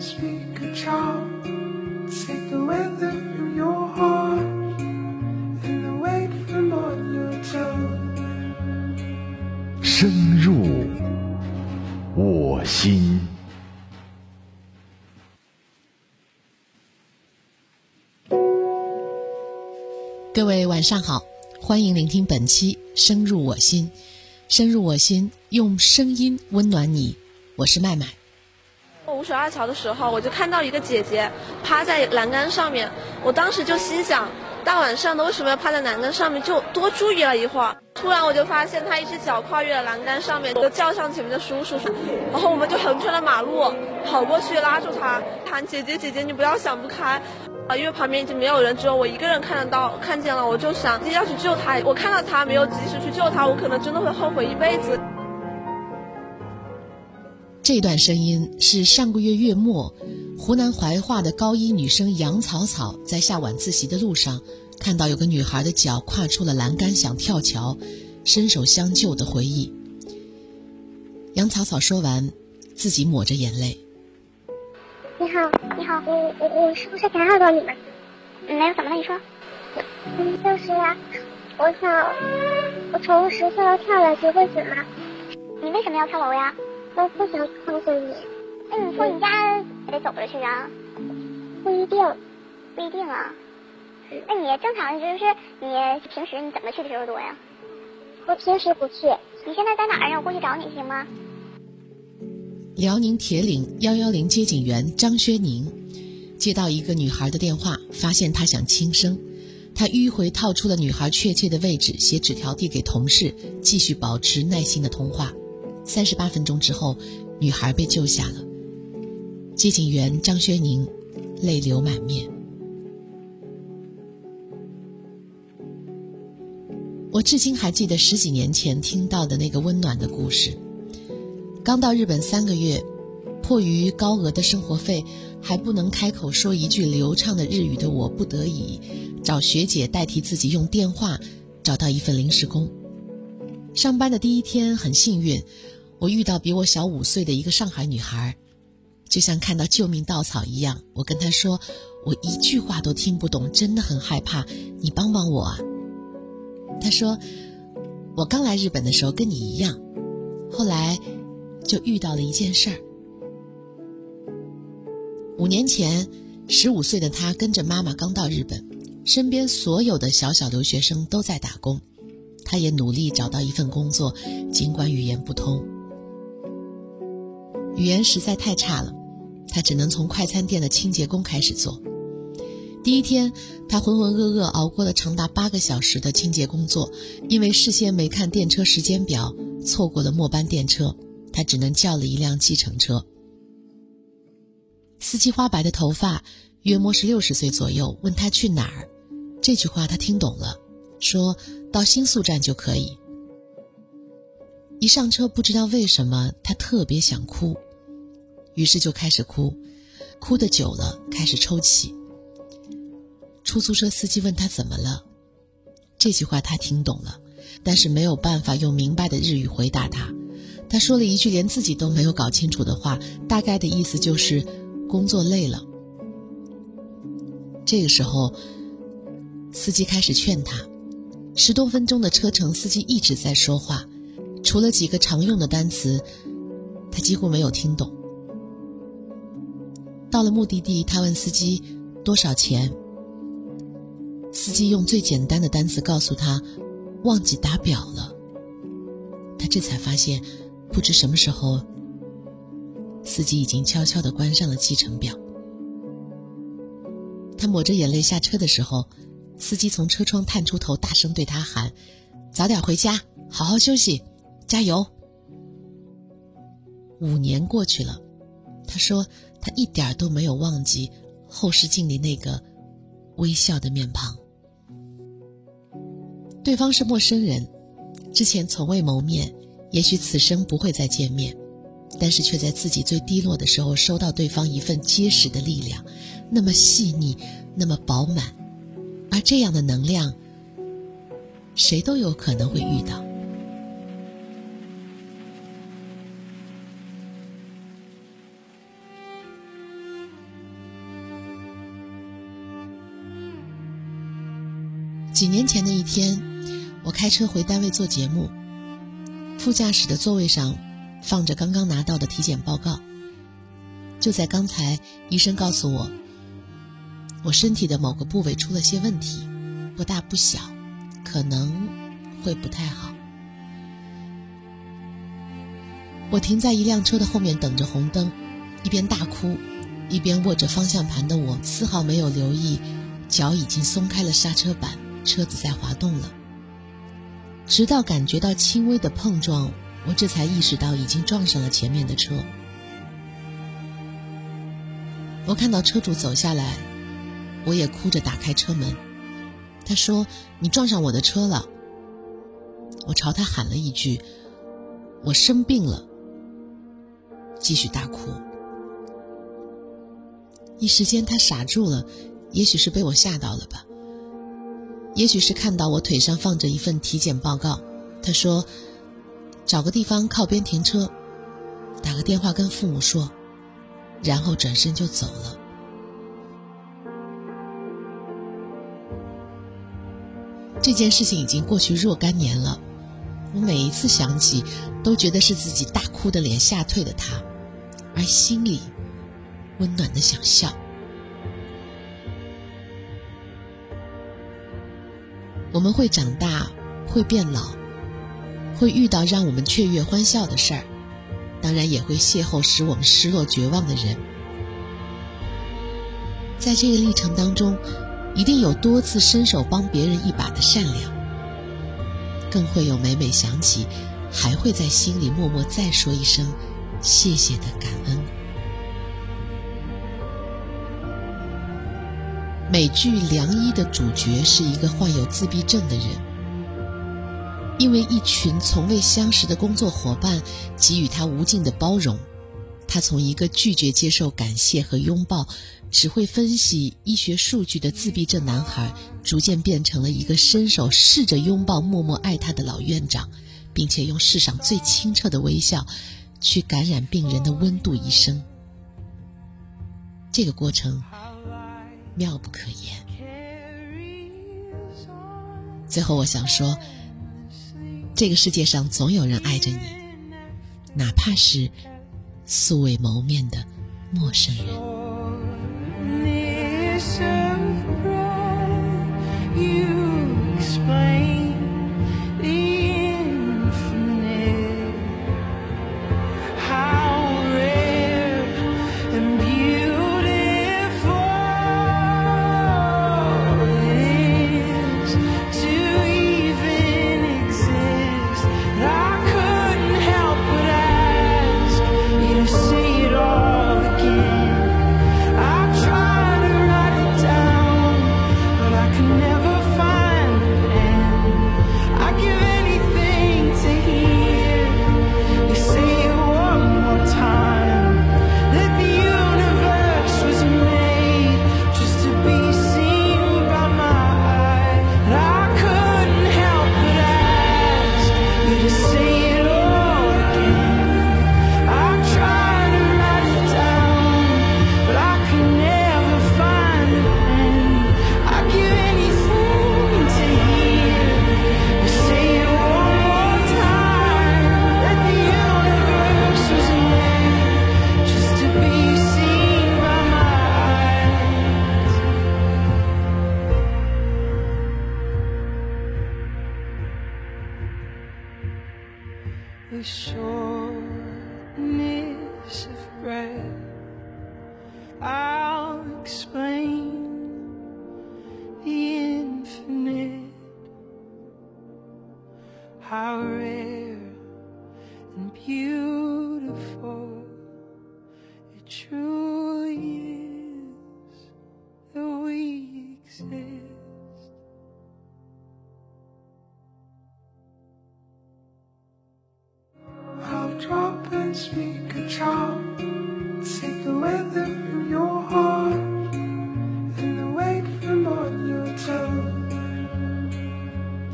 speak a child. Take the weather from your heart and the weight from on your tongue. 深入我心。各位晚上好，欢迎聆听本期《深入我心》，深入我心，用声音温暖你。我是麦麦。五水二桥的时候，我就看到一个姐姐趴在栏杆上面，我当时就心想，大晚上的为什么要趴在栏杆上面？就多注意了一会儿。突然我就发现她一只脚跨越了栏杆上面，我就叫上前面的叔叔，然后我们就横穿了马路，跑过去拉住她，喊姐姐姐姐，你不要想不开。啊，因为旁边已经没有人，只有我一个人看得到，看见了，我就想要去救他。我看到他没有及时去救他，我可能真的会后悔一辈子。这段声音是上个月月末，湖南怀化的高一女生杨草草在下晚自习的路上，看到有个女孩的脚跨出了栏杆，想跳桥，伸手相救的回忆。杨草草说完，自己抹着眼泪。你好，你好，我我我是不是打扰到你们？没有，怎么了？你说。嗯，就是呀，我想，我从十四楼跳了，结会死吗？你为什么要跳楼呀？我不想告诉你。哎你说你家得走着去啊？不一定，不一定啊。那你正常就是你平时你怎么去的时候多呀？我平时不去。你现在在哪儿呀？我过去找你行吗？辽宁铁岭幺幺零接警员张薛宁接到一个女孩的电话，发现她想轻生，他迂回套出了女孩确切的位置，写纸条递给同事，继续保持耐心的通话。三十八分钟之后，女孩被救下了。接警员张薛宁泪流满面。我至今还记得十几年前听到的那个温暖的故事。刚到日本三个月，迫于高额的生活费，还不能开口说一句流畅的日语的我，不得已找学姐代替自己用电话找到一份临时工。上班的第一天很幸运，我遇到比我小五岁的一个上海女孩，就像看到救命稻草一样。我跟她说：“我一句话都听不懂，真的很害怕，你帮帮我啊！”她说：“我刚来日本的时候跟你一样，后来……”就遇到了一件事儿。五年前，十五岁的他跟着妈妈刚到日本，身边所有的小小留学生都在打工，他也努力找到一份工作，尽管语言不通，语言实在太差了，他只能从快餐店的清洁工开始做。第一天，他浑浑噩噩熬过了长达八个小时的清洁工作，因为事先没看电车时间表，错过了末班电车。他只能叫了一辆计程车。司机花白的头发，约莫是六十岁左右。问他去哪儿，这句话他听懂了，说到新宿站就可以。一上车，不知道为什么他特别想哭，于是就开始哭，哭的久了开始抽泣。出租车司机问他怎么了，这句话他听懂了，但是没有办法用明白的日语回答他。他说了一句连自己都没有搞清楚的话，大概的意思就是工作累了。这个时候，司机开始劝他。十多分钟的车程，司机一直在说话，除了几个常用的单词，他几乎没有听懂。到了目的地，他问司机多少钱。司机用最简单的单词告诉他，忘记打表了。他这才发现。不知什么时候，司机已经悄悄的关上了计程表。他抹着眼泪下车的时候，司机从车窗探出头，大声对他喊：“早点回家，好好休息，加油。”五年过去了，他说他一点都没有忘记后视镜里那个微笑的面庞。对方是陌生人，之前从未谋面。也许此生不会再见面，但是却在自己最低落的时候收到对方一份结实的力量，那么细腻，那么饱满，而这样的能量，谁都有可能会遇到。几年前的一天，我开车回单位做节目，副驾驶的座位上放着刚刚拿到的体检报告。就在刚才，医生告诉我，我身体的某个部位出了些问题，不大不小，可能会不太好。我停在一辆车的后面等着红灯，一边大哭，一边握着方向盘的我，丝毫没有留意，脚已经松开了刹车板。车子在滑动了，直到感觉到轻微的碰撞，我这才意识到已经撞上了前面的车。我看到车主走下来，我也哭着打开车门。他说：“你撞上我的车了。”我朝他喊了一句：“我生病了。”继续大哭。一时间他傻住了，也许是被我吓到了吧。也许是看到我腿上放着一份体检报告，他说：“找个地方靠边停车，打个电话跟父母说，然后转身就走了。”这件事情已经过去若干年了，我每一次想起，都觉得是自己大哭的脸吓退了他，而心里温暖的想笑。我们会长大，会变老，会遇到让我们雀跃欢笑的事儿，当然也会邂逅使我们失落绝望的人。在这个历程当中，一定有多次伸手帮别人一把的善良，更会有每每想起，还会在心里默默再说一声谢谢的感美剧《良医》的主角是一个患有自闭症的人，因为一群从未相识的工作伙伴给予他无尽的包容，他从一个拒绝接受感谢和拥抱、只会分析医学数据的自闭症男孩，逐渐变成了一个伸手试着拥抱、默默爱他的老院长，并且用世上最清澈的微笑，去感染病人的温度一生。这个过程。妙不可言。最后，我想说，这个世界上总有人爱着你，哪怕是素未谋面的陌生人。the shortness of breath. I'll explain the infinite, how rare and beautiful it truly.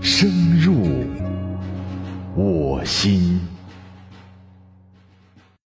深入我心。